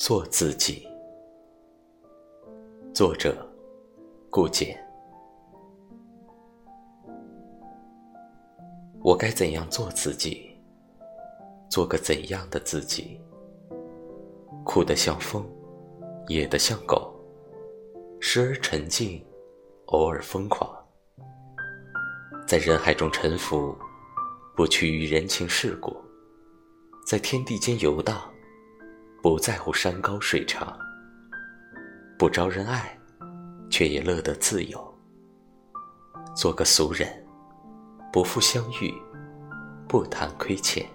做自己。作者：顾简。我该怎样做自己？做个怎样的自己？酷得像风，野得像狗，时而沉静，偶尔疯狂，在人海中沉浮，不屈于人情世故，在天地间游荡。不在乎山高水长，不招人爱，却也乐得自由。做个俗人，不负相遇，不谈亏欠。